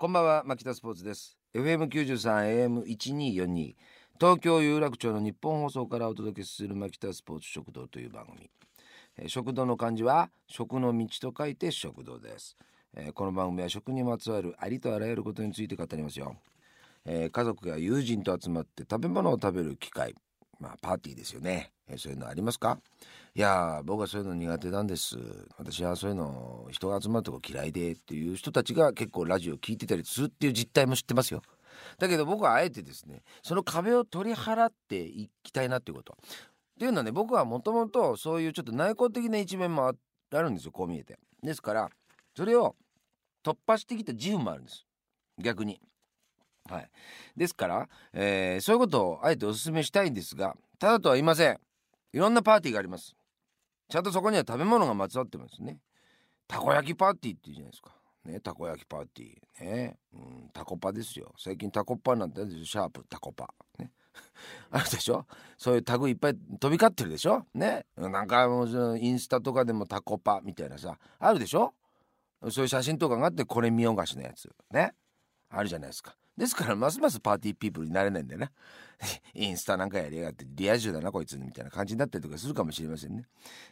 こんばんは牧田スポーツです。FM93 AM1242 東京有楽町の日本放送からお届けする牧田スポーツ食堂という番組、えー食堂の漢字は食の道と書いて食堂です、えーこの番組は食にまつわるありとあらゆることについて語りますよ、えー家族や友人と集まって食べ物を食べる機会。まあパーティーですよね、えーそういうのありますか？いや僕はそういうの苦手なんです。私はそういうの人が集まるとこ嫌いでっていう人たちが結構ラジオ聞いてたりするっていう実態も知ってますよ。だけど僕はあえてですねその壁を取り払っていきたいなっていうこと。っていうのはね僕はもともとそういうちょっと内向的な一面もああるんですよこう見えて。ですからそれを突破してきた自負もあるんです。逆に。はい。ですから、えーそういうことをあえてお勧めしたいんですがただとは言いません。いろんなパーティーがあります。ちゃんとそこには食べ物がまつわってますね。たこ焼きパーティーっていうじゃないですか。ねたこ焼きパーティー。ね。うんタコパですよ。最近タコパなんてあるですよシャープタコパね。あるでしょ。そういうタグいっぱい飛び交ってるでしょ。ね。なんかもうインスタとかでもタコパみたいなさあるでしょ。そういう写真とかがあってこれ見よがしのやつ。ね。あるじゃないですか。ですからますますパーティーピープルになれないんだよな。インスタなんかやりやがってリア充だなこいつみたいな感じになったりとかするかもしれませんね。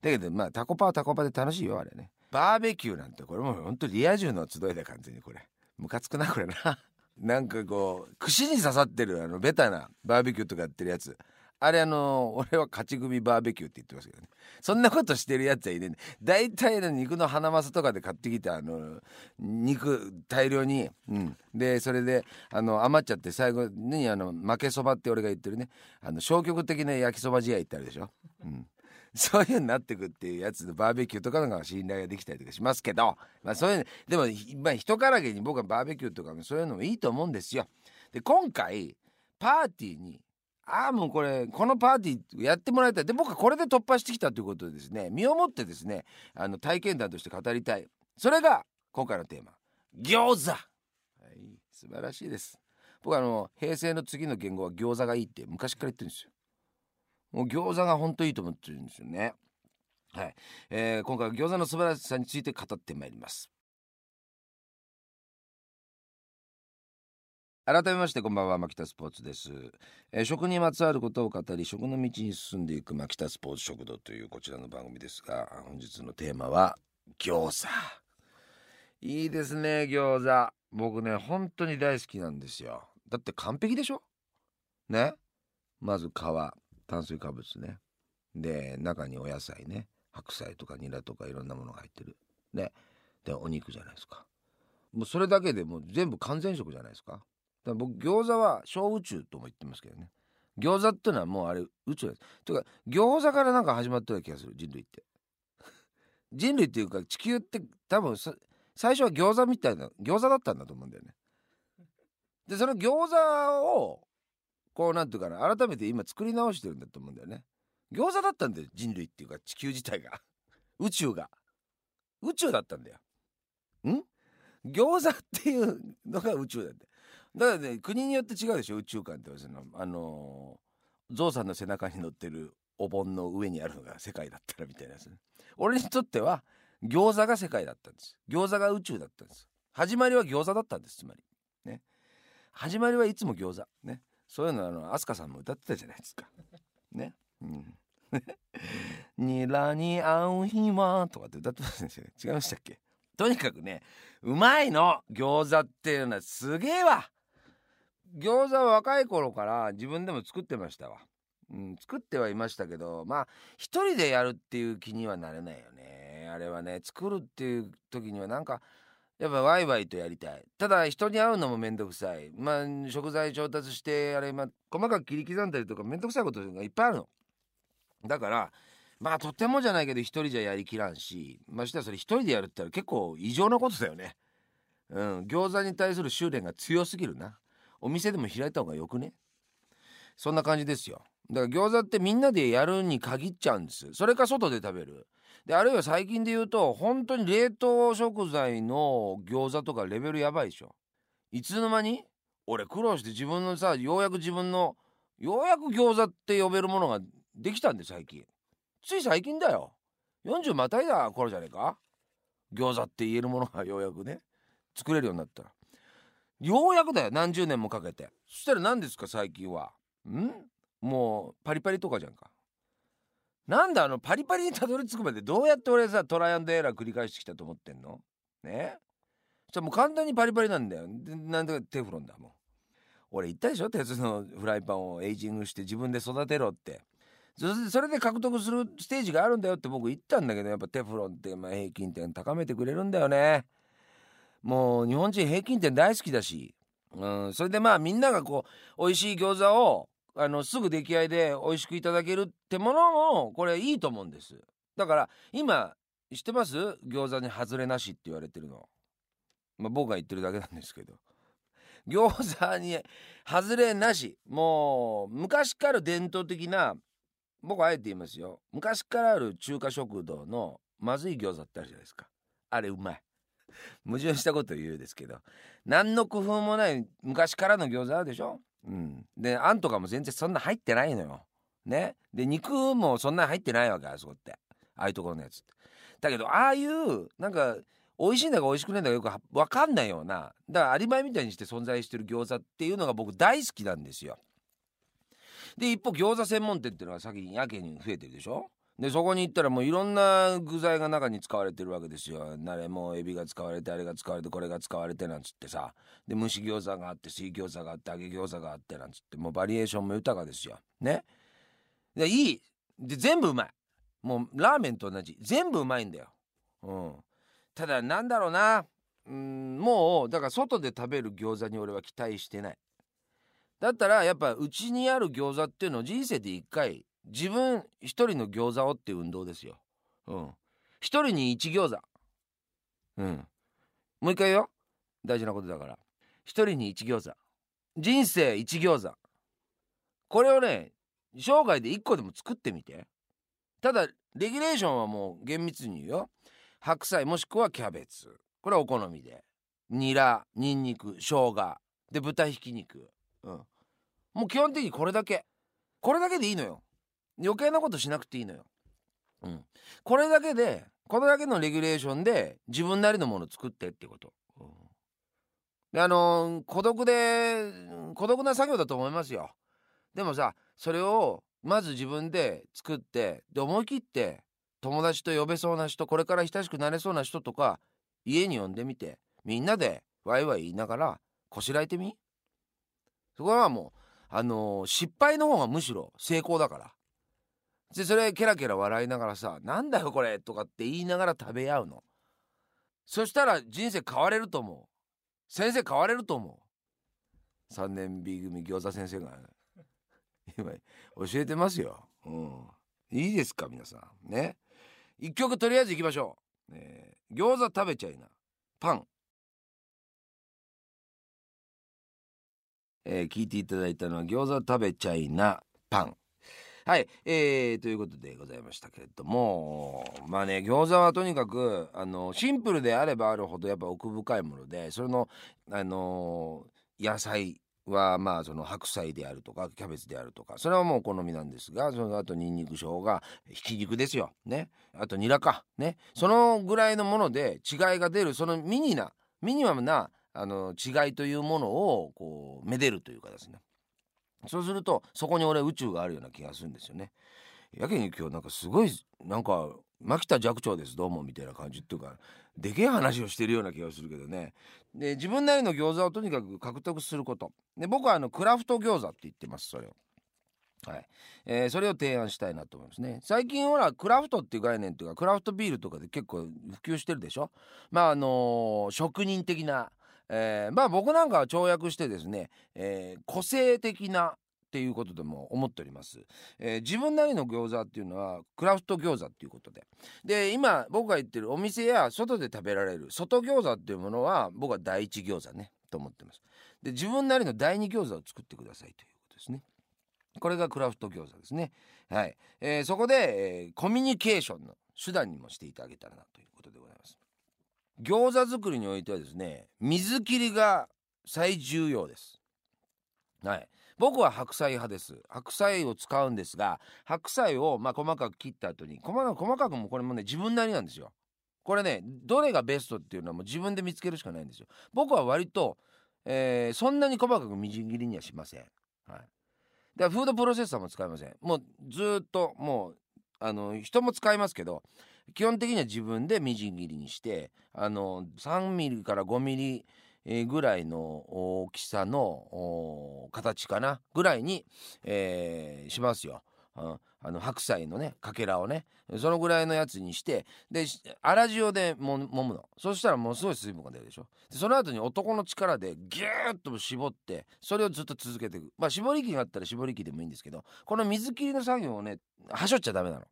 だけどまあタコパはタコパで楽しいよあれね。バーベキューなんてこれもうほんとリア充の集いだ完全にこれ。ムカつくなこれな。なんかこう串に刺さってるあのベタなバーベキューとかやってるやつ。あれあの俺は勝ち組バーベキューって言ってますけどね。そんなことしてるやつはいねえんだ。大体の肉のハナマサとかで買ってきてあの肉大量に、うん、でそれであの余っちゃって最後にあの負けそばって俺が言ってるね。あの消極的な焼きそば試合ってあるでしょ、うん、そういうになってくっていうやつのバーベキューとかのが信頼ができたりとかしますけど、まあ、そういうのでも、まあ、人からげに僕はバーベキューとかそういうのもいいと思うんですよ。で今回パーティーにああもうこれこのパーティーやってもらいたい。で僕はこれで突破してきたということでですね身をもってですねあの体験談として語りたい。それが今回のテーマ。餃子。はい素晴らしいです。僕はあの平成の次の言語は餃子がいいって昔から言ってるんですよ。もう餃子が本当いいと思ってるんですよね。はい、えー今回は餃子の素晴らしさについて語ってまいります。改めましてこんばんは牧田スポーツです、えー食にまつわることを語り食の道に進んでいく牧田スポーツ食堂というこちらの番組ですが本日のテーマは餃子。いいですね餃子。僕ね本当に大好きなんですよ。だって完璧でしょ？ね？まず皮炭水化物ね。で中にお野菜ね。白菜とかニラとかいろんなものが入ってる。ね？でお肉じゃないですか。もうそれだけでもう全部完全食じゃないですか。だから僕餃子は小宇宙とも言ってますけどね。餃子っていうのはもうあれ宇宙です。というか餃子からなんか始まったような気がする人類って。人類っていうか地球って多分最初は餃子みたいな餃子だったんだと思うんだよね。でその餃子をこうなんていうかな改めて今作り直してるんだと思うんだよね。餃子だったんだよ人類っていうか地球自体が。宇宙が。宇宙だったんだよ。ん？餃子っていうのが宇宙だってだからね国によって違うでしょ宇宙観ってその。あのーゾウさんの背中に乗ってるお盆の上にあるのが世界だったらみたいなやつ。ね俺にとっては餃子が世界だったんです。餃子が宇宙だったんです。始まりは餃子だったんですつまり。ね。始まりはいつも餃子。ね。そういうのあの飛鳥さんも歌ってたじゃないですか。ね。うん。ニラに合う日はとかって歌ってましたね。違いましたっけ？とにかくねうまいの餃子っていうのはすげえわ。餃子は若い頃から自分でも作ってましたわ、うん、作ってはいましたけどまあ一人でやるっていう気にはなれないよね。あれはね作るっていう時にはなんかやっぱワイワイとやりたい。ただ人に会うのもめんどくさい。まあ食材調達してあれ、まあ、細かく切り刻んだりとかめんどくさいことがいっぱいあるの。だからまあとてもじゃないけど一人じゃやりきらんしましてやそれ一人でやるって言ったら結構異常なことだよね。うん餃子に対する修練が強すぎるな。お店でも開いた方がよくね？そんな感じですよ。だから餃子ってみんなでやるに限っちゃうんです。それか外で食べる。であるいは最近で言うと本当に冷凍食材の餃子とかレベルやばいでしょ。いつの間に？俺苦労して自分のさようやく自分のようやく餃子って呼べるものができたんで最近。つい最近だよ。40またいだ頃じゃねえか？餃子って言えるものがようやくね作れるようになったら。ようやくだよ何十年もかけて。そしたら何ですか最近は。ん？もうパリパリとかじゃんか。なんだあのパリパリにたどり着くまでどうやって俺さトライアンドエラー繰り返してきたと思ってんの？ね？じゃもう簡単にパリパリなんだよ。でなんでテフロンだもん俺言ったでしょ？鉄のフライパンをエイジングして自分で育てろってそれで獲得するステージがあるんだよって僕言ったんだけどやっぱテフロンってまあ平均点高めてくれるんだよね。もう日本人平均点大好きだし、うん、それでまあみんながこう美味しい餃子をあのすぐ出来合いで美味しくいただけるってものもこれいいと思うんです。だから今知ってます？餃子に外れなしって言われてるの。まあ僕が言ってるだけなんですけど。餃子に外れなし。もう昔から伝統的な僕あえて言いますよ。昔からある中華食堂のまずい餃子ってあるじゃないですか。あれうまい。矛盾したこと言うですけど何の工夫もない昔からの餃子あるでしょ？うん。であんとかも全然そんな入ってないのよ。ね。で肉もそんな入ってないわけあそこって。ああいうところのやつって。だけどああいうなんか美味しいんだか美味しくないんだかよく分かんないようなだからアリバイみたいにして存在してる餃子っていうのが僕大好きなんですよ。で一方餃子専門店っていうのは先にやけに増えてるでしょ？でそこに行ったらもういろんな具材が中に使われてるわけですよ。なれもエビが使われてあれが使われてこれが使われてなんつってさで蒸し餃子があって水餃子があって揚げ餃子があってなんつってもうバリエーションも豊かですよ。ね。でいいで全部うまい。もうラーメンと同じ全部うまいんだよ。うん。ただなんだろうなうんもうだから外で食べる餃子に俺は期待してない。だったらやっぱうちにある餃子っていうのを人生で一回自分一人の餃子をっていう運動ですよ。うん。一人に一餃子。うん。もう一回よ。大事なことだから。一人に一餃子。人生一餃子。これをね、生涯で一個でも作ってみて。ただ、レギュレーションはもう厳密に言うよ。白菜もしくはキャベツ。これはお好みで。ニラ、ニンニク、生姜。で、豚ひき肉。うん。もう基本的にこれだけ。これだけでいいのよ。余計なことしなくていいのよ。うん。これだけで、これだけのレギュレーションで自分なりのもの作ってってこと。うん、であのー、孤独で、孤独な作業だと思いますよ。でもさ、それをまず自分で作って、で思い切って友達と呼べそうな人、これから親しくなれそうな人とか、家に呼んでみて、みんなでワイワイ言いながらこしらえてみ？そこはもう、あのー、失敗の方がむしろ成功だから。でそれケラケラ笑いながらさ「なんだよこれ」とかって言いながら食べ合うの。そしたら人生変われると思う。先生変われると思う。3年 B 組餃子先生が今教えてますよ、うん、いいですか？皆さん。ね。一曲とりあえずいきましょう、えー、餃子食べちゃいな。パン。えー、聞いていただいたのは餃子食べちゃいなパン。はい、えー、ということでございましたけれどもまあね餃子はとにかくあのシンプルであればあるほどやっぱ奥深いものでそれのあの野菜はまあその白菜であるとかキャベツであるとかそれはもうお好みなんですがその後にんにく生姜ひき肉ですよ。ね。あとニラか。ね。そのぐらいのもので違いが出るそのミニなミニマムなあの違いというものをこうめでるというかですね。そうするとそこに俺宇宙があるような気がするんですよね。やけに今日なんかすごいなんか牧田寂聴ですどうもみたいな感じっていうかでけえ話をしてるような気がするけどね。で自分なりの餃子をとにかく獲得すること。で僕はあのクラフト餃子って言ってますそれを。はい。えー、それを提案したいなと思いますね。最近ほらクラフトっていう概念っていうかクラフトビールとかで結構普及してるでしょ。まああのー、職人的なえー、まあ僕なんかは跳躍してですね、えー、個性的なっていうことでも思っております、えー、自分なりの餃子っていうのはクラフト餃子っていうことで。で今僕が言ってるお店や外で食べられる外餃子っていうものは僕は第一餃子ねと思ってます。で自分なりの第二餃子を作ってくださいということですね。これがクラフト餃子ですね。はい、えー、そこで、えー、コミュニケーションの手段にもしていただけたらなということでございます。餃子作りにおいてはですね水切りが最重要です。はい。僕は白菜派です。白菜を使うんですが白菜をまあ細かく切った後に細かく細かくもこれもね自分なりなんですよ。これねどれがベストっていうのはもう自分で見つけるしかないんですよ。僕は割とえーそんなに細かくみじん切りにはしません。はい、だからフードプロセッサーも使いません。もうずっともうあの人も使いますけど基本的には自分でみじん切りにしてあの3ミリから5ミリぐらいの大きさの形かなぐらいに、えーしますよ。あの白菜のねかけらをねそのぐらいのやつにしてで粗塩でも揉むの。そしたらものすごい水分が出るでしょ。でその後に男の力でギューッと絞ってそれをずっと続けていく。まあ絞り器があったら絞り器でもいいんですけどこの水切りの作業をねはしょっちゃダメなの。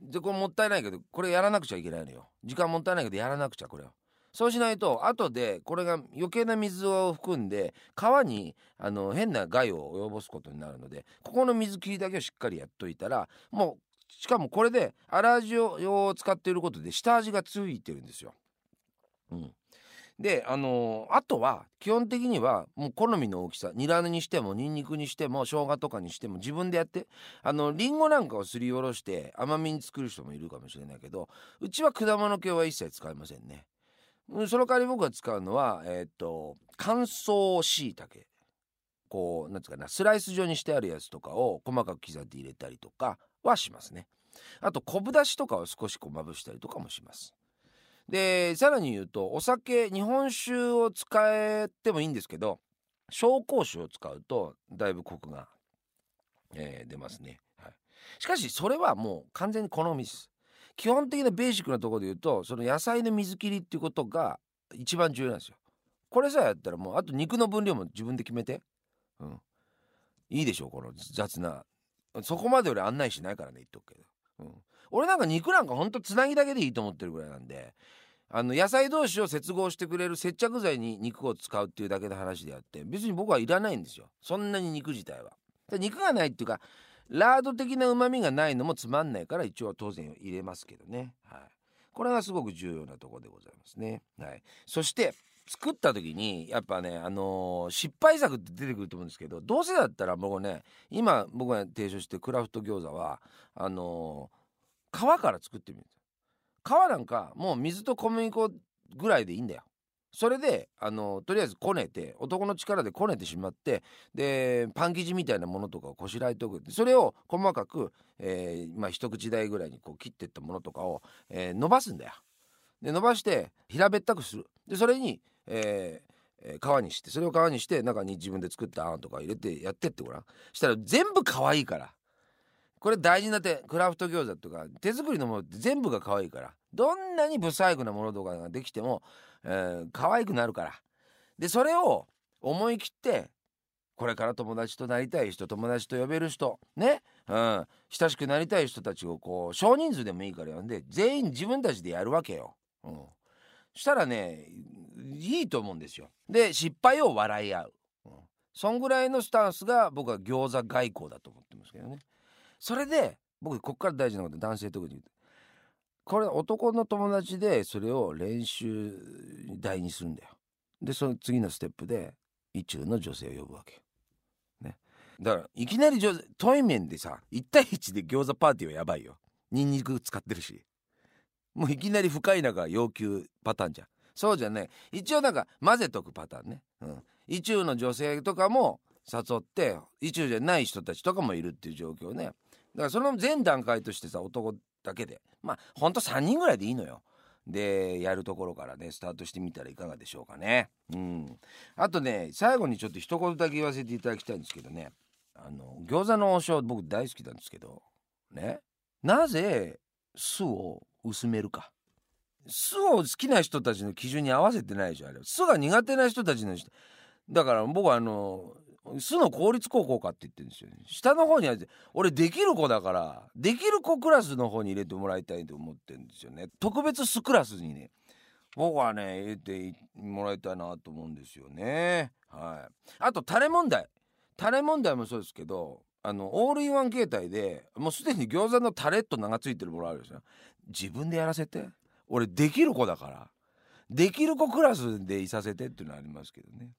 でこれもったいないけどこれやらなくちゃいけないのよ。時間もったいないけどやらなくちゃこれは。そうしないと後でこれが余計な水を含んで川にあの変な害を及ぼすことになるのでここの水切りだけをしっかりやっといたらもうしかもこれで粗味を使っていることで下味がついてるんですよ。うん、であのあとは基本的にはもう好みの大きさニラにしてもニンニクにしても生姜とかにしても自分でやってあのリンゴなんかをすりおろして甘みに作る人もいるかもしれないけどうちは果物系は一切使いませんね。その代わり僕が使うのはえーっと乾燥しいたけこうなんつうかなスライス状にしてあるやつとかを細かく刻んで入れたりとかはしますね。あと昆布だしとかを少しこうまぶしたりとかもします。でさらに言うとお酒日本酒を使えてもいいんですけど紹興酒を使うとだいぶコクが、えー出ますね、はい、しかしそれはもう完全に好みです。基本的なベーシックなところで言うとその野菜の水切りっていうことが一番重要なんですよ。これさえやったらもうあと肉の分量も自分で決めてうん。いいでしょうこの雑な。そこまで俺案内しないからね言っとくけど、うん、俺なんか肉なんかほんとつなぎだけでいいと思ってるぐらいなんであの野菜同士を接合してくれる接着剤に肉を使うっていうだけの話であって別に僕はいらないんですよ。そんなに肉自体は。で肉がないっていうかラード的な旨味がないのもつまんないから一応当然入れますけどね、はい、これがすごく重要なところでございますね、はい、そして作った時にやっぱね、あのー失敗作って出てくると思うんですけどどうせだったら僕ね今僕が提唱してクラフト餃子はあのー皮から作ってみる皮なんかもう水と小麦粉ぐらいでいいんだよ。それであのとりあえずこねて男の力でこねてしまってでパン生地みたいなものとかをこしらえておくそれを細かく、えーまあ、一口大ぐらいにこう切っていったものとかを、えー伸ばすんだよ。で伸ばして平べったくする。でそれに、えー皮にしてそれを皮にして中に自分で作ったあんとか入れてやってってごらん。したら全部可愛いから。これ大事な点クラフト餃子とか手作りのものって全部が可愛いからどんなに不細工なものとかができても、えー可愛くなるからでそれを思い切ってこれから友達となりたい人友達と呼べる人ね、うん、親しくなりたい人たちをこう少人数でもいいから呼んで全員自分たちでやるわけよ。うん、したらねいいと思うんですよ。で失敗を笑い合う、うん、そんぐらいのスタンスが僕は餃子外交だと思ってますけどね。それで僕こっから大事なこと男性特にこれ男の友達でそれを練習台にするんだよ。でその次のステップで意中の女性を呼ぶわけよ。ね、だからいきなり女対面でさ1対1で餃子パーティーはやばいよ。ニンニク使ってるしもういきなり深い中要求パターンじゃん。そうじゃね一応なんか混ぜとくパターンね。うん、意中の女性とかも誘って意中じゃない人たちとかもいるっていう状況ね。だからその前段階としてさ男だけで。まあほんと3人ぐらいでいいのよ。でやるところからねスタートしてみたらいかがでしょうかね。うん、あとね最後にちょっと一言だけ言わせていただきたいんですけどね。あの餃子の王将僕大好きなんですけど。ね。なぜ酢を薄めるか。酢を好きな人たちの基準に合わせてないでしょあれ酢が苦手な人たちの人。だから僕はあの酢の効率高校かって言ってるんですよね。下の方にあって俺できる子だからできる子クラスの方に入れてもらいたいと思ってるんですよね。特別酢クラスにね僕はね入れてもらいたいなと思うんですよね。はい。あとタレ問題。タレ問題もそうですけどあのオールインワン形態でもうすでに餃子のタレと名が付いてるものあるんですよ自分でやらせて。俺できる子だから。できる子クラスでいさせてっていうのありますけどね。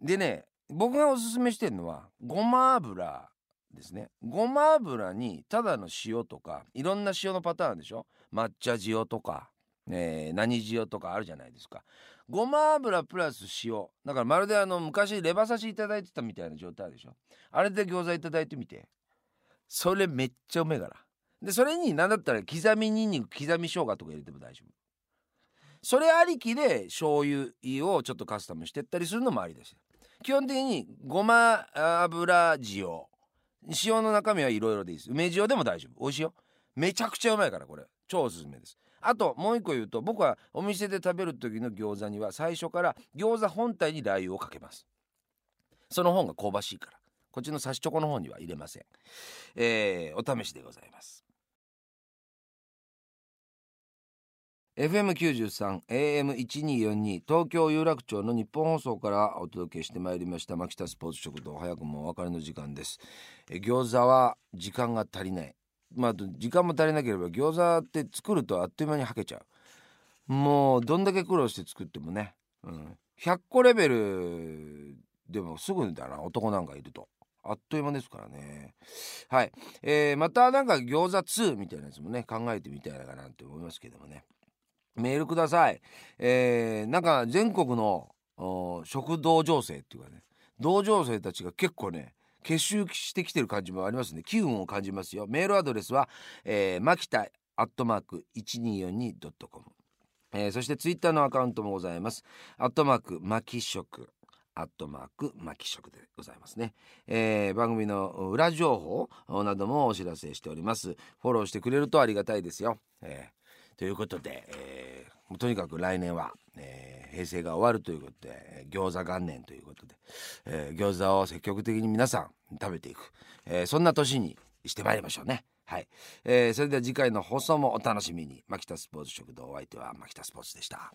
でね僕がおすすめしてるのはごま油ですね。ごま油にただの塩とかいろんな塩のパターンでしょ？抹茶塩とか、えー何塩とかあるじゃないですか。ごま油プラス塩。だからまるであの昔レバ刺しいただいてたみたいな状態でしょ？あれで餃子いただいてみて。それめっちゃうめえから。でそれに何だったら刻みにんにく刻み生姜とか入れても大丈夫。それありきで醤油をちょっとカスタムしてったりするのもありです基本的にごま油塩。塩の中身はいろいろでいいです。梅塩でも大丈夫。美味しいよ。めちゃくちゃうまいからこれ。超おすすめです。あともう一個言うと僕はお店で食べる時の餃子には最初から餃子本体にラー油をかけます。その方が香ばしいから。こっちの刺しチョコの方には入れません、えー、お試しでございます。FM93 AM1242 東京有楽町の日本放送からお届けしてまいりました牧田スポーツ食堂。早くもお別れの時間です。え餃子は時間が足りない。まあ時間も足りなければ餃子って作るとあっという間にはけちゃう。もうどんだけ苦労して作ってもね、うん、100個レベルでもすぐだな男なんかいると。あっという間ですからね。はい、えー、またなんか餃子2みたいなやつもね考えてみたいなかなって思いますけどもね。メールください。えー、なんか全国の食道情勢っていうかね。同情生たちが結構ね結集してきてる感じもありますね。機運を感じますよ。メールアドレスは、えー、マキタアットマーク 1242.com、えー、そしてツイッターのアカウントもございます。アットマークマキ食アットマークマキ食でございますね、えー、番組の裏情報などもお知らせしております。フォローしてくれるとありがたいですよ、えーということで、えー、とにかく来年は、えー、平成が終わるということで餃子元年ということで、えー、餃子を積極的に皆さん食べていく、えー、そんな年にしてまいりましょうね。はい、えー、それでは次回の放送もお楽しみに。牧田スポーツ食堂お相手は牧田スポーツでした。